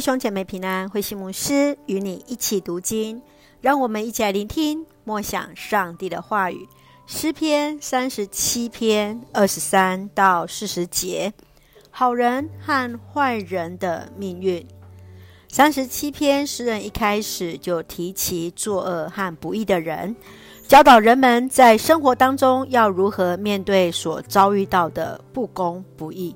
兄姐妹平安，慧馨牧师与你一起读经，让我们一起来聆听默想上帝的话语。诗篇三十七篇二十三到四十节，好人和坏人的命运。三十七篇诗人一开始就提起作恶和不义的人，教导人们在生活当中要如何面对所遭遇到的不公不义，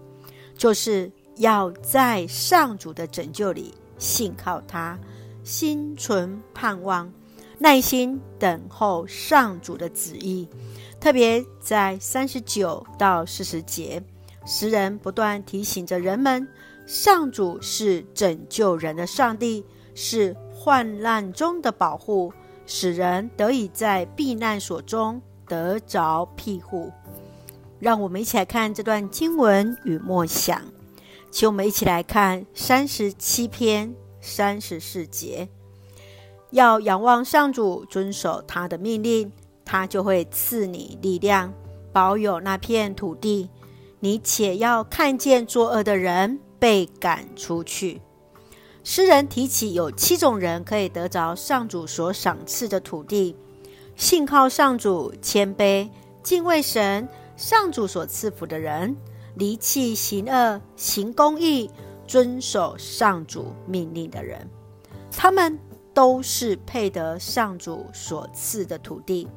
就是。要在上主的拯救里信靠他，心存盼望，耐心等候上主的旨意。特别在三十九到四十节，诗人不断提醒着人们：上主是拯救人的上帝，是患难中的保护，使人得以在避难所中得着庇护。让我们一起来看这段经文与默想。请我们一起来看三十七篇三十四节，要仰望上主，遵守他的命令，他就会赐你力量，保有那片土地。你且要看见作恶的人被赶出去。诗人提起有七种人可以得着上主所赏赐的土地：信靠上主、谦卑、敬畏神、上主所赐福的人。离弃行恶、行公义、遵守上主命令的人，他们都是配得上主所赐的土地。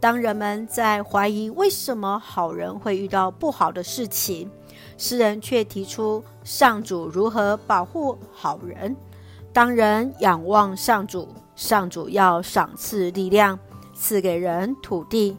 当人们在怀疑为什么好人会遇到不好的事情，诗人却提出上主如何保护好人。当人仰望上主，上主要赏赐力量，赐给人土地。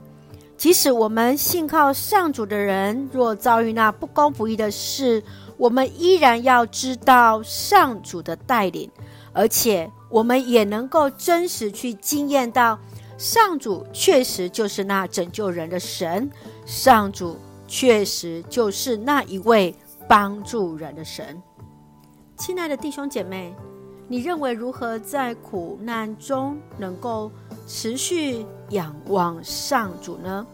即使我们信靠上主的人，若遭遇那不公不义的事，我们依然要知道上主的带领，而且我们也能够真实去经验到，上主确实就是那拯救人的神，上主确实就是那一位帮助人的神。亲爱的弟兄姐妹，你认为如何在苦难中能够持续仰望上主呢？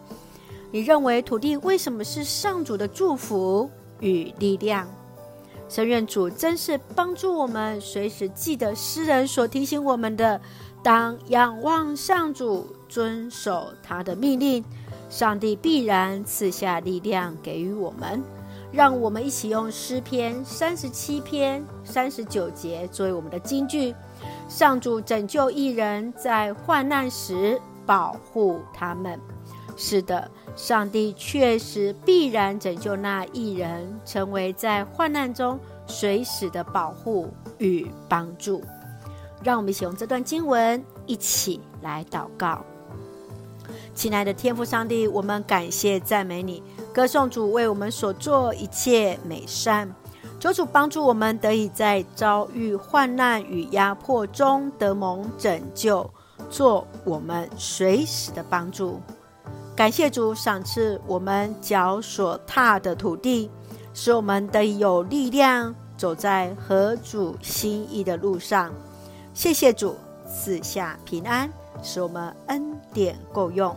你认为土地为什么是上主的祝福与力量？神愿主真是帮助我们，随时记得诗人所提醒我们的：当仰望上主，遵守他的命令，上帝必然赐下力量给予我们。让我们一起用诗篇三十七篇三十九节作为我们的金句：上主拯救一人，在患难时保护他们。是的，上帝确实必然拯救那一人，成为在患难中随时的保护与帮助。让我们一起用这段经文一起来祷告。亲爱的天父上帝，我们感谢赞美你，歌颂主为我们所做一切美善。求主帮助我们得以在遭遇患难与压迫中得蒙拯救，做我们随时的帮助。感谢主赏赐我们脚所踏的土地，使我们得以有力量走在合主心意的路上。谢谢主赐下平安，使我们恩典够用。